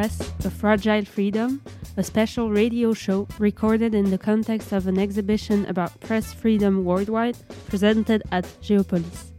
Press, A Fragile Freedom, a special radio show recorded in the context of an exhibition about press freedom worldwide presented at Geopolis.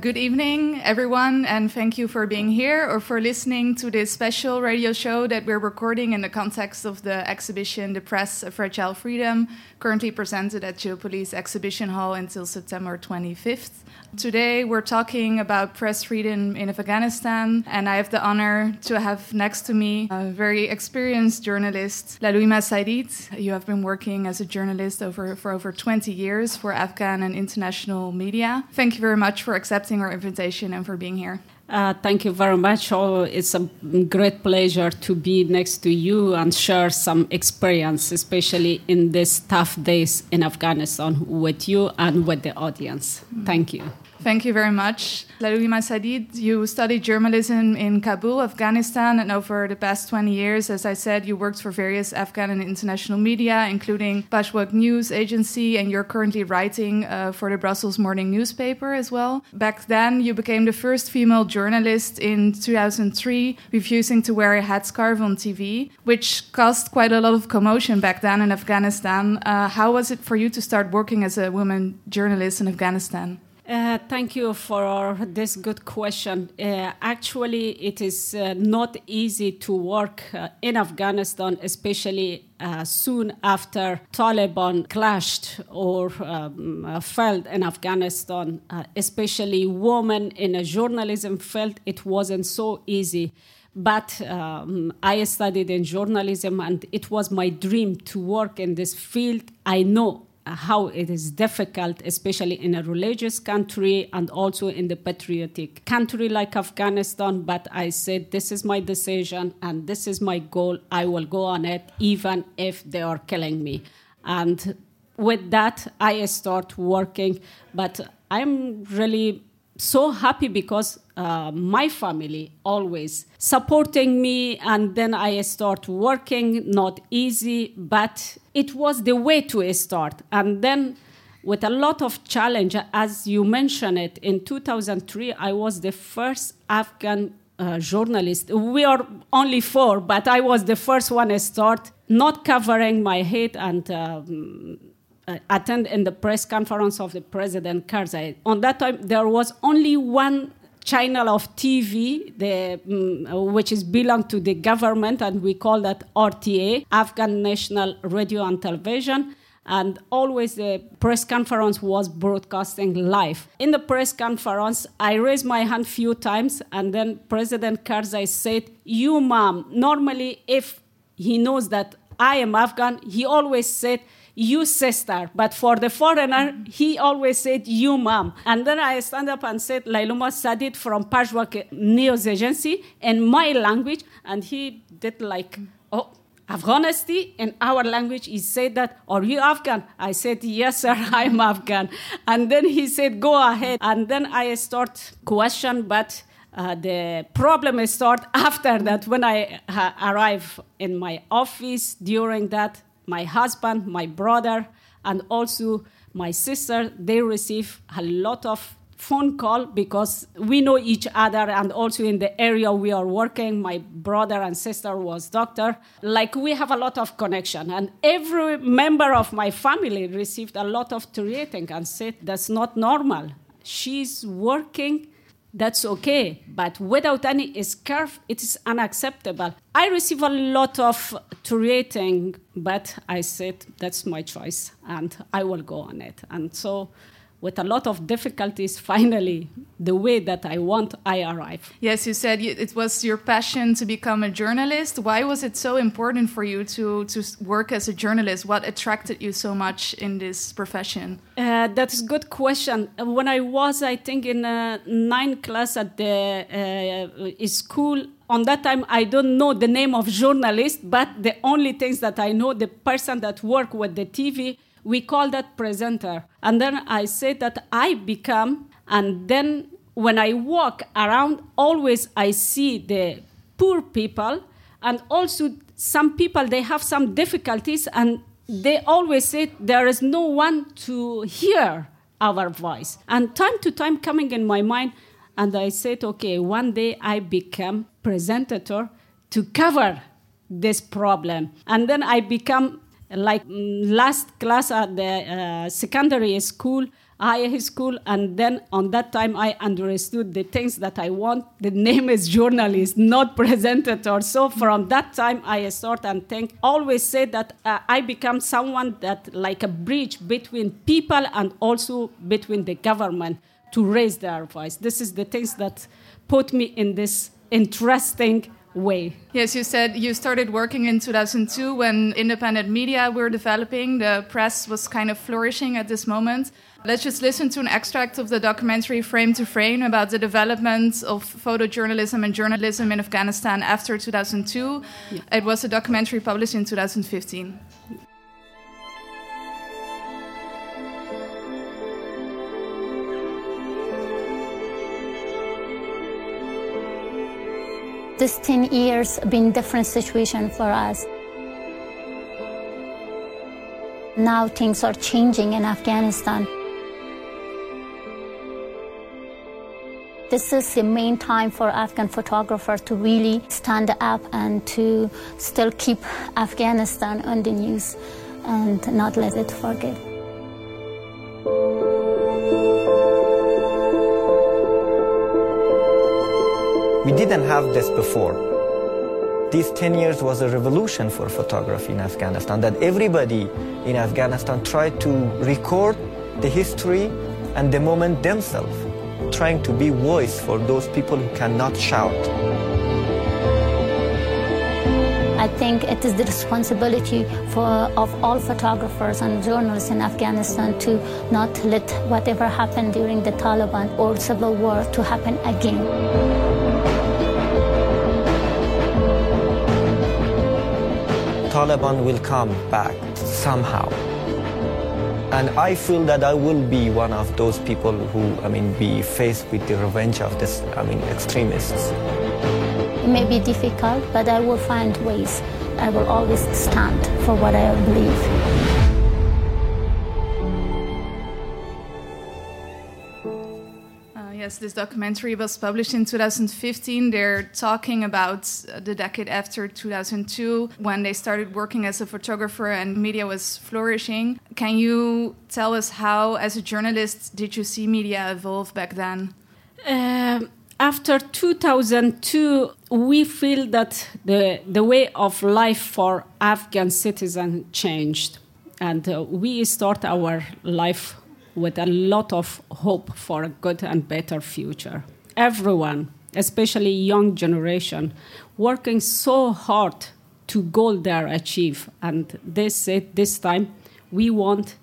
Good evening, everyone, and thank you for being here or for listening to this special radio show that we're recording in the context of the exhibition The Press, A Fragile Freedom, currently presented at Geopolis Exhibition Hall until September 25th. Today, we're talking about press freedom in Afghanistan, and I have the honor to have next to me a very experienced journalist, Lailuma Sadid. You have been working as a journalist over, for over 20 years for Afghan and international media. Thank you very much for accepting our invitation and for being here. Uh, thank you very much. Oh, it's a great pleasure to be next to you and share some experience, especially in these tough days in Afghanistan, with you and with the audience. Thank you. Thank you very much. Lailuma Sadid, you studied journalism in Kabul, Afghanistan, and over the past 20 years, as I said, you worked for various Afghan and international media, including Pajhwok News Agency, and you're currently writing uh, for the Brussels Morning newspaper as well. Back then, you became the first female journalist in 2003, refusing to wear a headscarf on TV, which caused quite a lot of commotion back then in Afghanistan. Uh, how was it for you to start working as a woman journalist in Afghanistan? Uh, thank you for this good question. Uh, actually, it is uh, not easy to work uh, in Afghanistan, especially uh, soon after Taliban clashed or um, fell in Afghanistan. especially women in a journalism field, it wasn't so easy. But um, I studied in journalism, and it was my dream to work in this field. I know how it is difficult, especially in a religious country and also in the patriotic country like Afghanistan. But I said, this is my decision and this is my goal. I will go on it, even if they are killing me. And with that, I start working. But I'm really so happy because uh, my family always supporting me and then i start working not easy but it was the way to start. And then with a lot of challenge as you mentioned it in 2003 i was the first afghan uh, journalist. We are only four but i was the first one to start not covering my head and um, uh, attend in the press conference of the president Karzai. On that time, there was only one channel of TV, the, um, which is belong to the government, and we call that RTA, Afghan National Radio and Television. And always the press conference was broadcasting live. In the press conference, I raised my hand few times, and then President Karzai said, "You, mom." Normally, if he knows that I am Afghan, he always said, you sister. But for the foreigner, he always said, you mom. And then I stand up and said, Lailuma Sadid from Pajhwok News Agency in my language. And he did like, oh, Afghanistan in our language, he said that, Are you Afghan? I said, Yes, sir, I'm Afghan. And then he said, Go ahead. And then I start question, but uh, the problem start after that when I uh, arrive in my office during that my husband, my brother, and also my sister, they receive a lot of phone call because we know each other and also in the area we are working my brother and sister was doctor. Like we have a lot of connection and every member of my family received a lot of treating and said that's not normal. She's working that's okay. But without any scarf, it is unacceptable. I receive a lot of rating, but I said that's my choice and I will go on it. And so with a lot of difficulties, finally, the way that I want, I arrive. Yes, you said it was your passion to become a journalist. Why was it so important for you to, to work as a journalist? What attracted you so much in this profession? Uh, that's a good question. When I was, I think, in uh, ninth class at the uh, school, on that time i don't know the name of journalist but the only things that i know the person that work with the tv we call that presenter. And then I say that I become, and then when I walk around, always I see the poor people, and also some people they have some difficulties, and they always say there is no one to hear our voice. And time to time coming in my mind, and I said, okay, one day I become presenter to cover this problem. And then I become like mm, last class at the uh, secondary school high school and then on that time i understood the things that i want. The name is journalist not presenter so from that time i start and think always say that uh, i become someone that like a bridge between people and also between the government to raise their voice. This is the things that put me in this interesting way. Yes, you said you started working in 2002 when independent media were developing. The press was kind of flourishing at this moment. Let's just listen to an extract of the documentary Frame to Frame about the development of photojournalism and journalism in Afghanistan after 2002. Yeah. It was a documentary published in 2015. This 10 years been different situation for us. Now things are changing in Afghanistan. This is the main time for Afghan photographers to really stand up and to still keep Afghanistan on the news and not let it forget. We didn't have this before. These 10 years was a revolution for photography in Afghanistan, that everybody in Afghanistan tried to record the history and the moment themselves trying to be voice for those people who cannot shout. I think it is the responsibility for, of all photographers and journalists in Afghanistan to not let whatever happened during the Taliban or civil war to happen again. Taliban will come back somehow. And I feel that I will be one of those people who, I mean, be faced with the revenge of this, I mean, extremists. It may be difficult, but I will find ways. I will always stand for what I believe. Yes, this documentary was published in 2015. They're talking about the decade after 2002 when they started working as a photographer and media was flourishing. Can you tell us how, as a journalist, did you see media evolve back then? Uh, after 2002, we feel that the, the way of life for Afghan citizens changed. And uh, we start our life with a lot of hope for a good and better future. Everyone, especially young generation, working so hard to goal there achieve. And they said this time, we want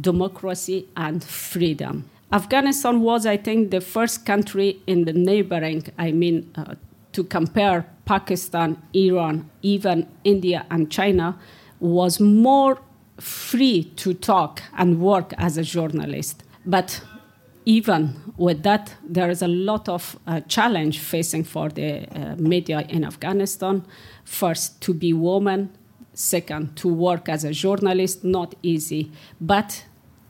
democracy and freedom. Afghanistan was, I think, the first country in the neighboring, I mean, uh, to compare Pakistan, Iran, even India and China, was more free to talk and work as a journalist. But even with that, there is a lot of uh, challenge facing for the uh, media in Afghanistan. First, to be woman. Second, to work as a journalist, not easy. But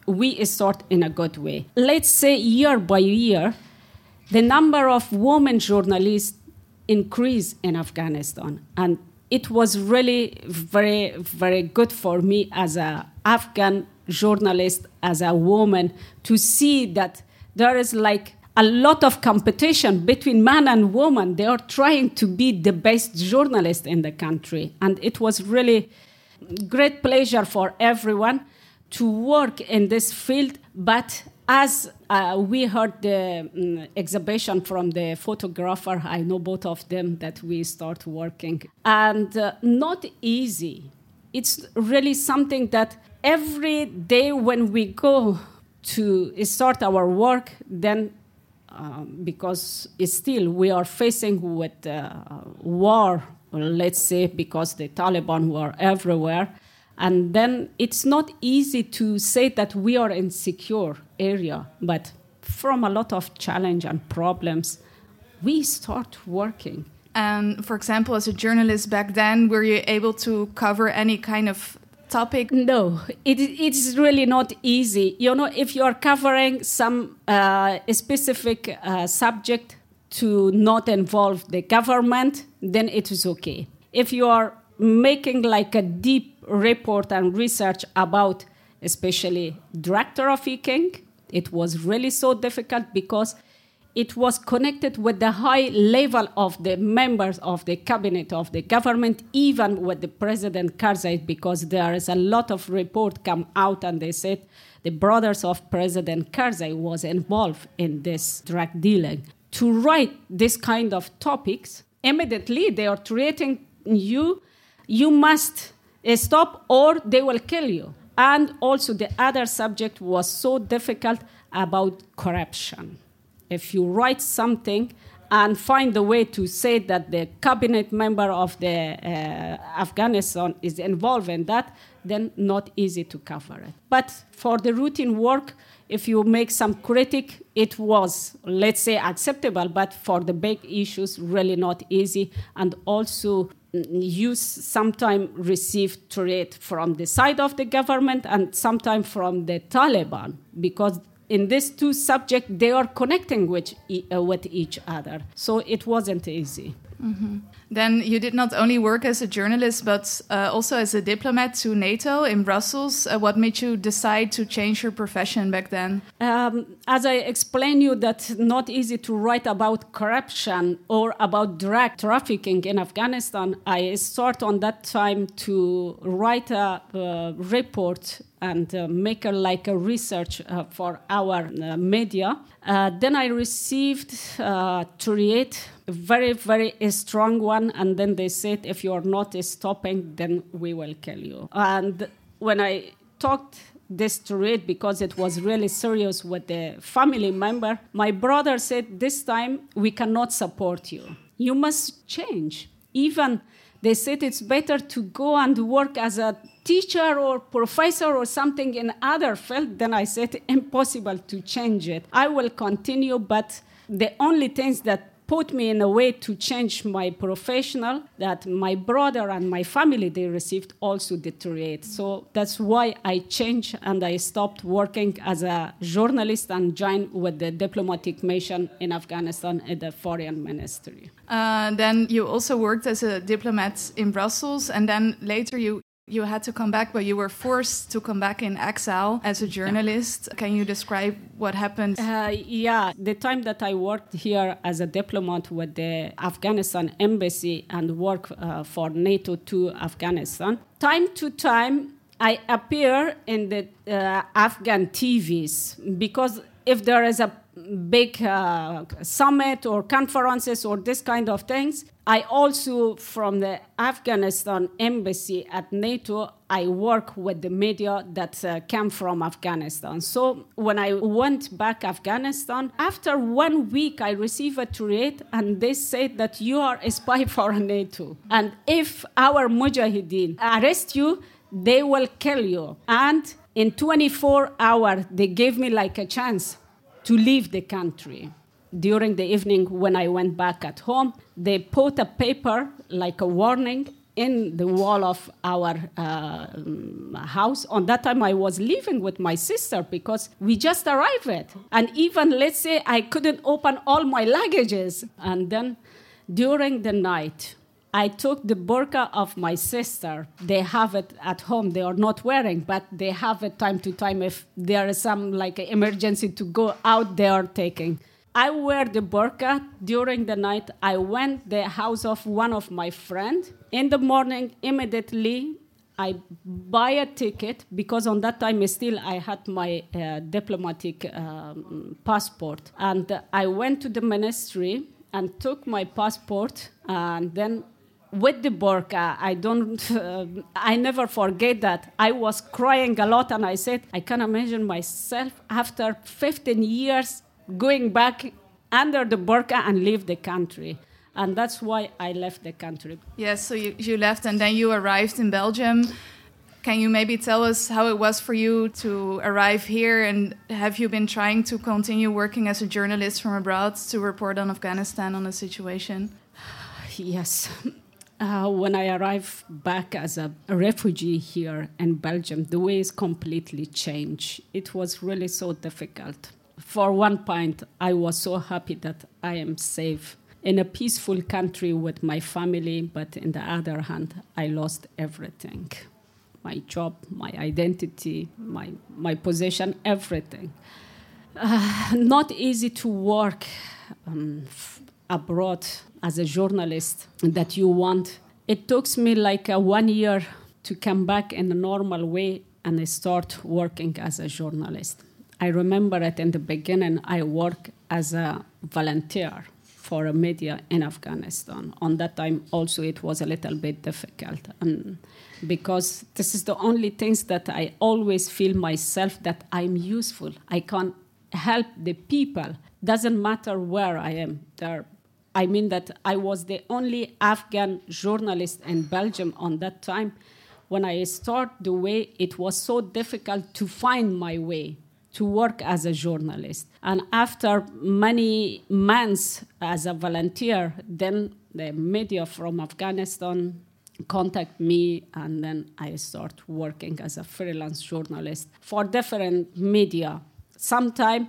we start in a good way. Let's say year by year, the number of women journalists increase in Afghanistan, and it was really very, very good for me as an Afghan journalist, as a woman, to see that there is like a lot of competition between man and woman. They are trying to be the best journalist in the country. And it was really great pleasure for everyone to work in this field. But as uh, we heard the um, exhibition from the photographer, I know both of them that we start working, and uh, not easy. It's really something that every day when we go to start our work, then um, because still we are facing with uh, war, let's say because the Taliban were everywhere, and then it's not easy to say that we are in secure area, but from a lot of challenge and problems, we start working. And for example, as a journalist back then, were you able to cover any kind of topic? No, it, it's really not easy. You know, if you are covering some uh, specific uh, subject to not involve the government, then it is okay. If you are making like a deep report and research about especially drug trafficking, it was really so difficult because it was connected with the high level of the members of the cabinet of the government, even with the President Karzai, because there is a lot of report come out and they said the brothers of President Karzai was involved in this drug dealing. To write this kind of topics, immediately they are treating you, you must stop or they will kill you. And also the other subject was so difficult about corruption if you write something and find a way to say that the cabinet member of the uh, Afghanistan is involved in that, then not easy to cover it. But for the routine work, if you make some critic, it was, let's say, acceptable. But for the big issues, really not easy. And also, mm, you sometimes receive threat from the side of the government and sometimes from the Taliban because in these two subjects, they are connecting with, uh, with each other. So it wasn't easy. Mm-hmm. Then you did not only work as a journalist, but uh, also as a diplomat to NATO in Brussels. Uh, what made you decide to change your profession back then? Um, as I explained you, that not easy to write about corruption or about drug trafficking in Afghanistan. I start on that time to write a uh, report and uh, make a, like a research uh, for our uh, media. Uh, then I received uh, to create a very, very strong one. And then they said, if you're not stopping, then we will kill you. And when I talked this to read because it was really serious with the family member, my brother said, this time we cannot support you. You must change. Even they said it's better to go and work as a teacher or professor or something in other field. Then I said impossible to change it. I will continue, but the only things that put me in a way to change my professional that my brother and my family they received also deteriorate. So that's why i changed and i stopped working as a journalist and joined with the diplomatic mission in afghanistan at the foreign ministry. Uh, then you also worked as a diplomat in brussels and then later you you had to come back, but you were forced to come back in exile as a journalist. Yeah. Can you describe what happened? Uh, yeah, the time that I worked here as a diplomat with the Afghanistan embassy and work uh, for NATO to Afghanistan, time to time I appear in the uh, Afghan TVs because if there is a big uh, summit or conferences or this kind of things. I also, from the Afghanistan embassy at NATO, I work with the media that uh, came from Afghanistan. So when I went back Afghanistan, after one week, I received a threat, and they said that you are a spy for NATO, and if our mujahideen arrest you, they will kill you. And in 24 hours, they gave me like a chance to leave the country. During the evening, when I went back at home, they put a paper like a warning in the wall of our uh, house. On that time, I was living with my sister because we just arrived. And even, let's say, I couldn't open all my luggages. And then during the night, I took the burqa of my sister. They have it at home. They are not wearing, but they have it time to time. If there is some like emergency to go out, they are taking. I wear the burqa during the night. I went the house of one of my friend. In the morning, immediately, I buy a ticket because on that time still I had my uh, diplomatic um, passport, and I went to the ministry and took my passport and then with the burqa, I don't, uh, I never forget that. I was crying a lot and I said, I can't imagine myself after 15 years going back under the burqa and leave the country. And that's why I left the country. Yes, so you, you left and then you arrived in Belgium. Can you maybe tell us how it was for you to arrive here and have you been trying to continue working as a journalist from abroad to report on Afghanistan on the situation? Yes, uh, when I arrived back as a, a, refugee here in Belgium, the ways completely changed. It was really so difficult. for one point, I was so happy that I am safe in a peaceful country with my family, but in the other hand, I lost everything my job, my identity, my, my position, everything. Uh, not easy to work um, abroad as a journalist that you want. It took me like a one year to come back in a normal way and I start working as a journalist. I remember it in the beginning, I worked as a volunteer for a media in Afghanistan. On that time, also, it was a little bit difficult. And because this is the only things that I always feel myself that I'm useful. I can help the people. Doesn't matter where I am. There, I mean that I was the only Afghan journalist in Belgium on that time. When I start the way, it was so difficult to find my way to work as a journalist. And after many months as a volunteer, then the media from Afghanistan contact me and then I start working as a freelance journalist for different media. Sometime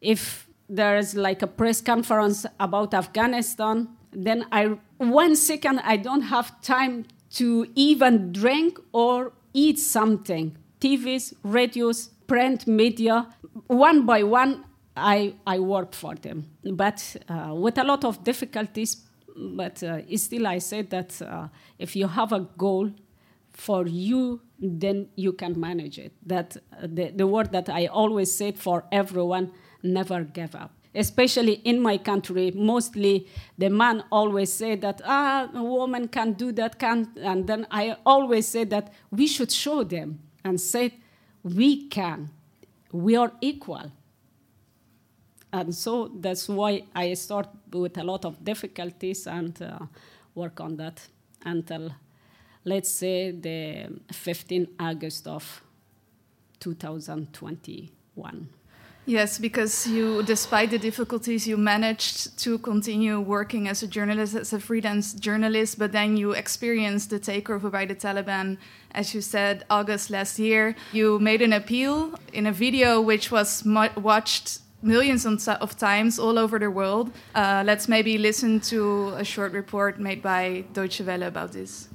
if there is like a press conference about Afghanistan, then I one second I don't have time to even drink or eat something. TVs, radios, print media, one by one, I, I work for them. But uh, with a lot of difficulties, but uh, still I say that uh, if you have a goal for you, then you can manage it. That uh, the, the word that I always said for everyone, never gave up. Especially in my country, mostly the man always say that ah, a woman can do that, can, and then I always say that we should show them and say we can, we are equal and so that's why I start with a lot of difficulties and uh, work on that until, let's say, the 15th August of 2021. Yes, because you, despite the difficulties, you managed to continue working as a journalist, as a freelance journalist, but then you experienced the takeover by the Taliban, as you said, August last year. You made an appeal in a video which was watched millions of times all over the world. Uh, let's maybe listen to a short report made by Deutsche Welle about this.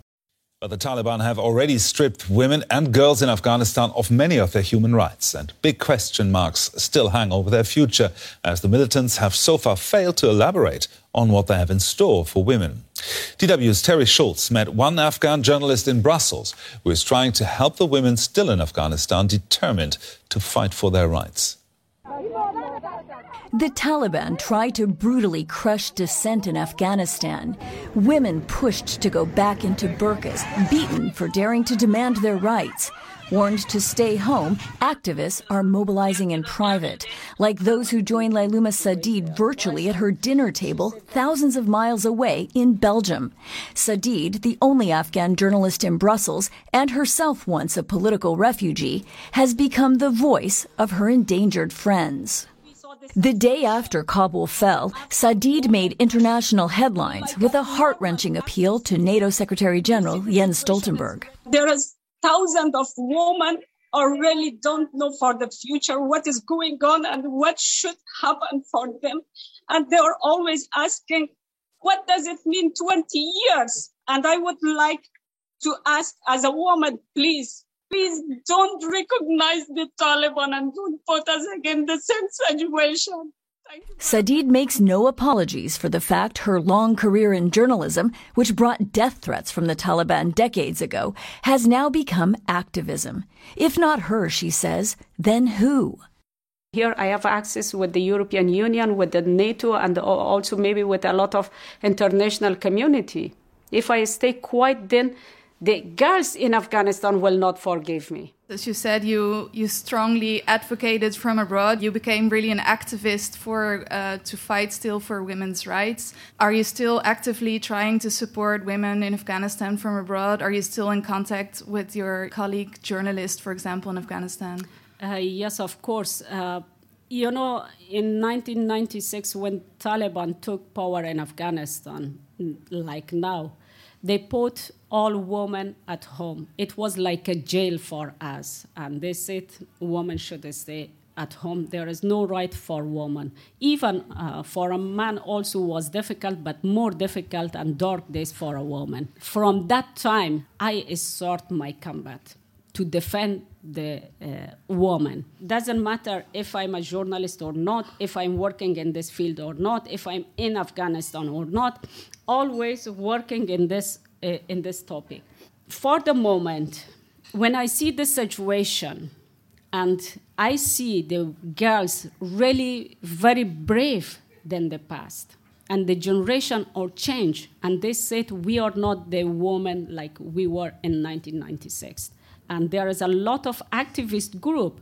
But the Taliban have already stripped women and girls in Afghanistan of many of their human rights, and big question marks still hang over their future, as the militants have so far failed to elaborate on what they have in store for women. DW's Teri Schultz met one Afghan journalist in Brussels who is trying to help the women still in Afghanistan determined to fight for their rights. The Taliban tried to brutally crush dissent in Afghanistan. Women pushed to go back into burqas, beaten for daring to demand their rights. Warned to stay home, activists are mobilizing in private, like those who joined Lailuma Sadid virtually at her dinner table thousands of miles away in Belgium. Sadid, the only Afghan journalist in Brussels and herself once a political refugee, has become the voice of her endangered friends. The day after Kabul fell, Sadid made international headlines with a heart wrenching appeal to NATO Secretary General Jens Stoltenberg. There are thousands of women who really don't know for the future what is going on and what should happen for them. And they are always asking, what does it mean 20 years? And I would like to ask as a woman, please please don't recognize the Taliban and don't put us again in the same situation. Sadid makes no apologies for the fact her long career in journalism, which brought death threats from the Taliban decades ago, has now become activism. If not her, she says, then who? Here I have access with the European Union, with the NATO, and also maybe with a lot of international community. If I stay quiet, then the girls in Afghanistan will not forgive me. As you said, you you strongly advocated from abroad. You became really an activist for uh, to fight still for women's rights. Are you still actively trying to support women in Afghanistan from abroad? Are you still in contact with your colleague journalist, for example, in Afghanistan? Uh, yes, of course. Uh, you know, in 1996, when Taliban took power in Afghanistan, like now, they put all women at home. It was like a jail for us. And they said women should stay at home. There is no right for woman. Even uh, for a man also was difficult, but more difficult and dark days for a woman. From that time, I start my combat to defend the uh, woman. Doesn't matter if I'm a journalist or not, if I'm working in this field or not, if I'm in Afghanistan or not. Always working in this Uh, in this topic. For the moment, when I see the situation and I see the girls really very brave than the past, and the generation or change, and they said we are not the women like we were in 1996. And there is a lot of activist group.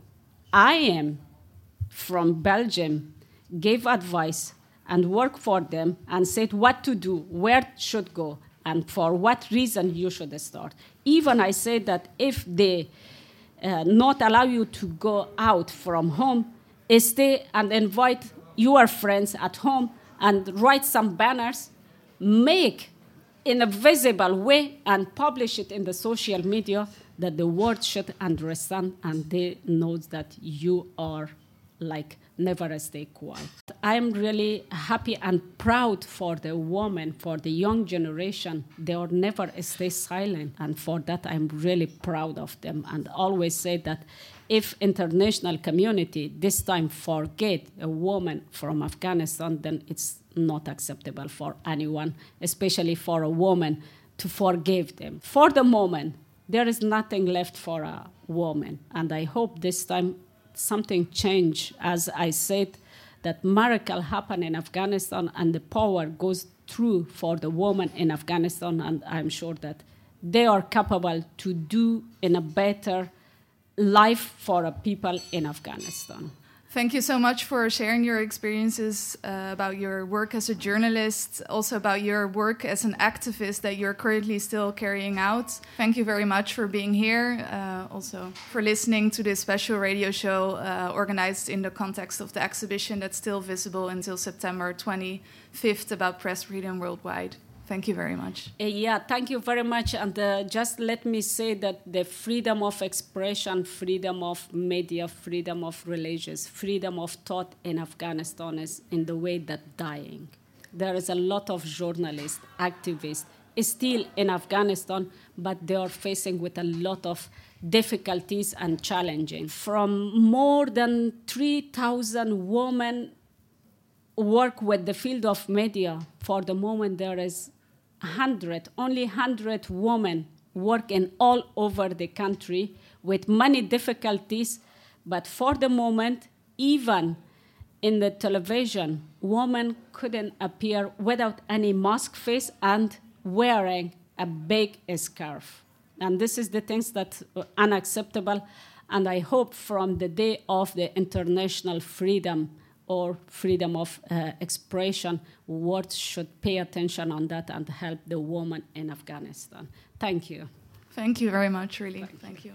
I am from Belgium, gave advice and work for them and said what to do, where should go, and for what reason you should start. Even I say that if they uh, not allow you to go out from home, stay and invite your friends at home and write some banners, make in a visible way and publish it in the social media that the world should understand and they knows that you are like never stay quiet. I'm really happy and proud for the women, for the young generation. They will never stay silent, and for that I'm really proud of them. And always say that if international community this time forget a woman from Afghanistan, then it's not acceptable for anyone, especially for a woman, to forgive them. For the moment, there is nothing left for a woman, and I hope this time something change. As I said, that miracle happen in Afghanistan, and the power goes through for the woman in Afghanistan, and I'm sure that they are capable to do in a better life for a people in Afghanistan. Thank you so much for sharing your experiences uh, about your work as a journalist, also about your work as an activist that you're currently still carrying out. Thank you very much for being here, uh, also for listening to this special radio show uh, organized in the context of the exhibition that's still visible until September 25th about press freedom worldwide. Thank you very much. Uh, yeah, thank you very much. And uh, just let me say that the freedom of expression, freedom of media, freedom of religious, freedom of thought in Afghanistan is in the way that dying. There is a lot of journalists, activists, still in Afghanistan, but they are facing with a lot of difficulties and challenges. From more than 3,000 women work with the field of media, for the moment there is 100, only 100 women working all over the country with many difficulties, but for the moment, even in the television, women couldn't appear without any mask face and wearing a big scarf. And this is the things that are unacceptable. And I hope from the day of the international freedom or freedom of uh, expression, what should pay attention on that and help the woman in Afghanistan. Thank you. Thank you very much, really. Thank, Thank you.